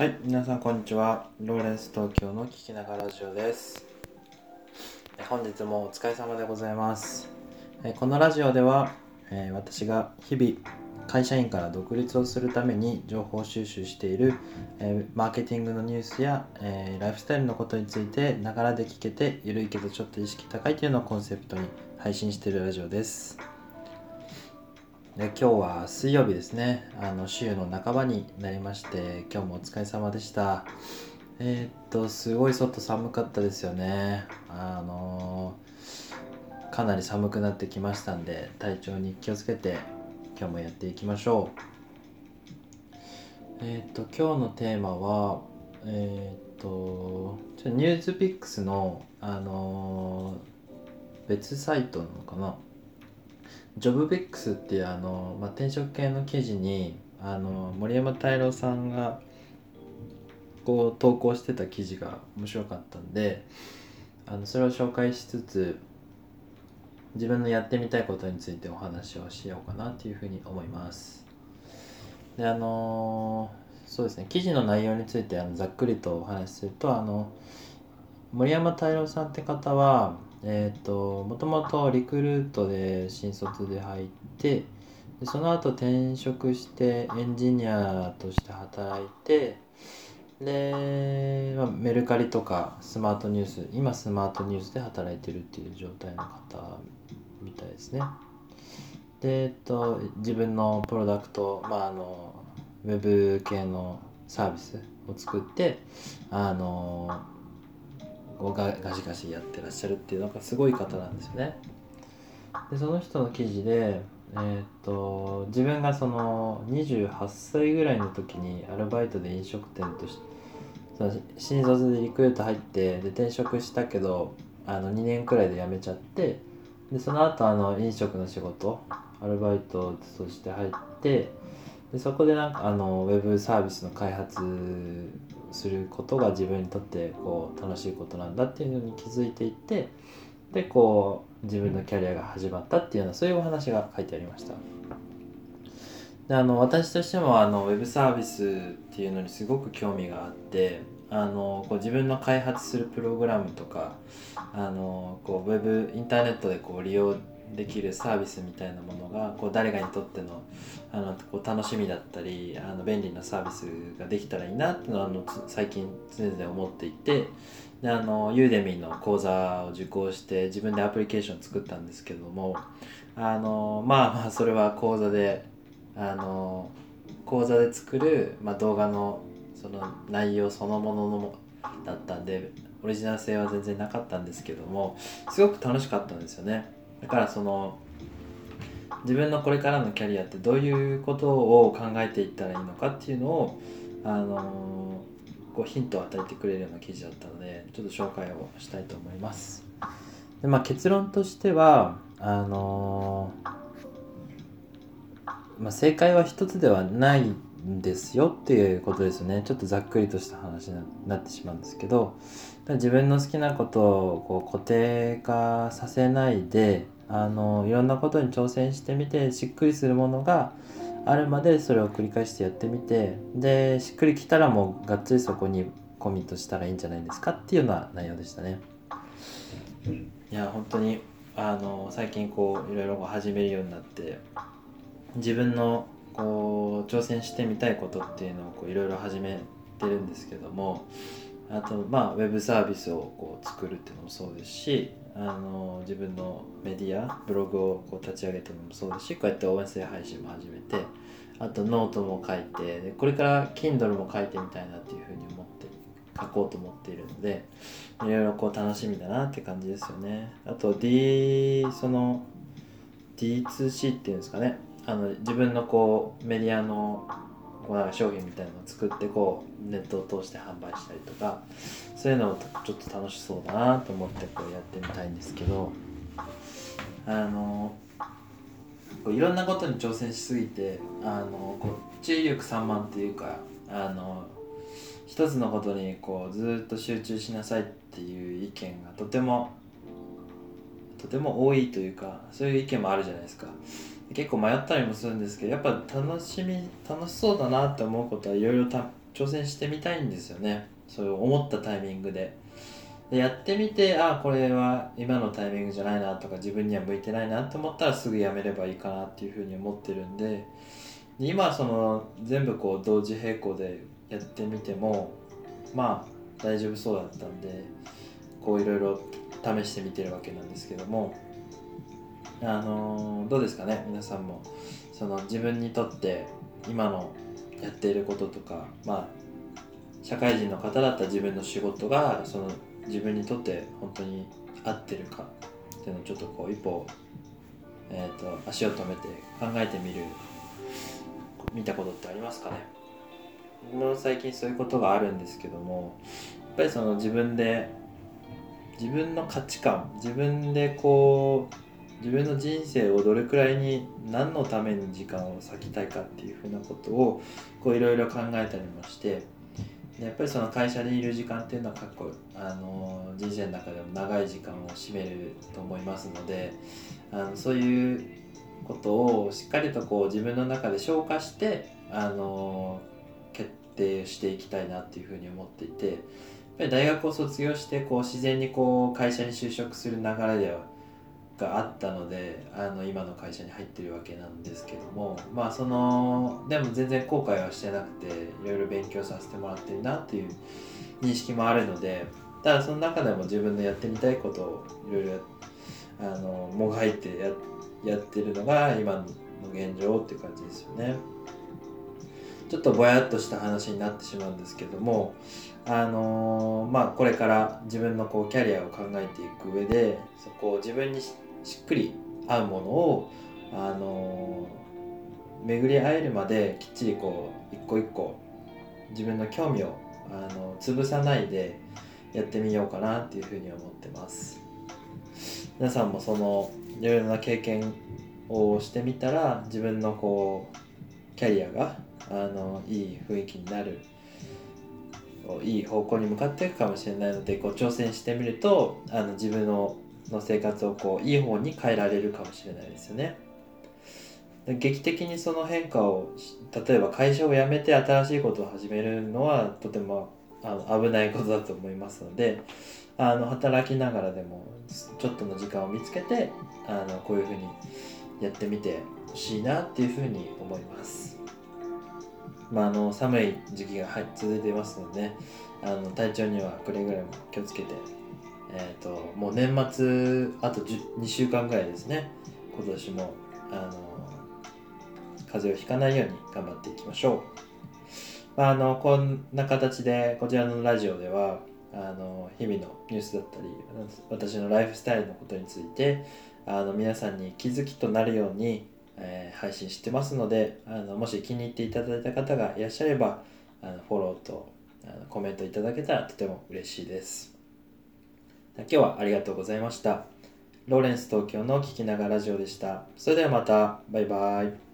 はい、皆さんこんにちは。ローレンス東京の聞きながらラジオです。本日もお疲れ様でございます。このラジオでは、私が日々会社員から独立をするために情報収集している、マーケティングのニュースや、ライフスタイルのことについてながらで聞けてゆるいけどちょっと意識高いというのをコンセプトに配信しているラジオです。で今日は水曜日ですね。あの週の半ばになりまして今日もお疲れ様でした。えーっとすごい外寒かったですよね。あのーかなり寒くなってきましたんで体調に気をつけて今日もやっていきましょう。えーっと今日のテーマはえっとちょニュースピックスのあの別サイトなのかな？ジョブベックスっていうあの、まあ、転職系の記事にあの森山太郎さんがこう投稿してた記事が面白かったんであのそれを紹介しつつ自分のやってみたいことについてお話をしようかなっていうふうに思います。であのそうですね記事の内容についてあのざっくりとお話しするとあの森山太郎さんって方はえっ、ともともとリクルートで新卒で入ってでその後転職してエンジニアとして働いてで、まあメルカリとかスマートニュース今スマートニュースで働いてるっていう状態の方みたいですね。でえっと自分のプロダクトまああのウェブ系のサービスを作ってあのこうガガシガシやってらっしゃるっていうのがすごい方なんですよね。でその人の記事で、えーっと自分がその28歳ぐらいの時にアルバイトで飲食店として新卒でリクルート入ってで転職したけどあの2年くらいで辞めちゃってでその後あの飲食の仕事アルバイトとして入ってでそこでなんかあのウェブサービスの開発することが自分にとってこう楽しいことなんだっていうのに気づいていってでこう自分のキャリアが始まったっていうようなそういうお話が書いてありました。であの私としてもあのウェブサービスっていうのにすごく興味があってあのこう自分の開発するプログラムとかあのこうウェブインターネットでこう利用できるサービスみたいなものがこう誰かにとってのあのこう楽しみだったりあの便利なサービスができたらいいなっていうのはあの最近常々思っていてであのユーデミーの講座を受講して自分でアプリケーションを作ったんですけどもあのまあまあそれは講座であの講座で作る、まあ、動画のその内容そのもののだったんでオリジナル性は全然なかったんですけどもすごく楽しかったんですよね。だからその自分のこれからのキャリアってどういうことを考えていったらいいのかっていうのをあのこうヒントを与えてくれるような記事だったのでちょっと紹介をしたいと思います。で、まあ、結論としてはあのまあ、正解は一つではないんですよっていうことですねちょっとざっくりとした話になってしまうんですけど自分の好きなことをこう固定化させないであのいろんなことに挑戦してみてしっくりするものがあるまでそれを繰り返してやってみてでしっくりきたらもうがっつりそこにコミットしたらいいんじゃないですかっていうような内容でしたね。いや本当にあの最近こういろいろ始めるようになって自分のこう挑戦してみたいことっていうのをいろいろ始めてるんですけどもあとまあウェブサービスをこう作るっていうのもそうですしあの自分のメディアブログをこう立ち上げてのもそうですしこうやって音声配信も始めてあとノートも書いてでこれから Kindle も書いてみたいなっていうふうに思って書こうと思っているのでいろいろこう楽しみだなって感じですよね。あと でその D2C っていうんですかね。あの自分のこうメディアのこうなんか商品みたいなのを作ってこうネットを通して販売したりとかそういうのをちょっと楽しそうだなと思ってこうやってみたいんですけどあのこういろんなことに挑戦しすぎてあのこう注意力散漫っていうかあの一つのことにこうずっと集中しなさいっていう意見がとてもとても多いというかそういう意見もあるじゃないですか。結構迷ったりもするんですけどやっぱ楽しみ楽しそうだなって思うことはいろいろ挑戦してみたいんですよね。そう思ったタイミングで。でやってみてあこれは今のタイミングじゃないなとか自分には向いてないなと思ったらすぐやめればいいかなっていうふうに思ってるんで。今その全部こう同時並行でやってみてもまあ大丈夫そうだったんでこういろいろ試してみてるわけなんですけども。あのどうですかね皆さんも。その自分にとって今のやっていることとかまあ社会人の方だった自分の仕事がその自分にとって本当に合ってるかっていうのをちょっとこう一歩、えー、と足を止めて考えてみる見たことってありますかね。僕も最近そういうことがあるんですけどもやっぱりその自分で自分の価値観自分でこう自分の人生をどれくらいに何のために時間を割きたいかっていうふうなことをこういろいろ考えたりもしてやっぱりその会社でいる時間っていうのは過去あの人生の中でも長い時間を占めると思いますのであのそういうことをしっかりとこう自分の中で消化してあの決定していきたいなっていうふうに思っていてやっぱり大学を卒業してこう自然にこう会社に就職する流れではがあったのであの今の会社に入ってるわけなんですけどもまあそのでも全然後悔はしてなくていろいろ勉強させてもらってるなっていう認識もあるのでただその中でも自分のやってみたいことをいろいろあのもがいてややってるのが今の現状っていう感じですよね。ちょっとぼやっとした話になってしまうんですけどもあのーまあこれから自分のこうキャリアを考えていく上でそこを自分にしっくり合うものをあのー巡り合えるまできっちりこう一個一個自分の興味をあの潰さないでやってみようかなっていうふうに思ってます。皆さんもそのいろいろな経験をしてみたら自分のこうキャリアがあのいい雰囲気になるいい方向に向かっていくかもしれないのでこう挑戦してみるとあの自分のの生活をこういい方に変えられるかもしれないですよね。劇的にその変化を例えば会社を辞めて新しいことを始めるのはとてもあの危ないことだと思いますのであの働きながらでもちょっとの時間を見つけてあのこういうふうにやってみてほしいなっていうふうに思います。まあ、あの寒い時期が続いていますので、ねあの体調にはくれぐれも気をつけて、えー、ともう年末あと2週間ぐらいですね。今年もあの風邪をひかないように頑張っていきましょう、まあ、あのこんな形でこちらのラジオではあの日々のニュースだったり私のライフスタイルのことについてあの皆さんに気づきとなるように、えー配信してますのであのもし気に入っていただいた方がいらっしゃればあのフォローとあのコメントいただけたらとても嬉しいです。今日はありがとうございました。ローレンス東京の聞きながらラジオでした。それではまた。バイバイ。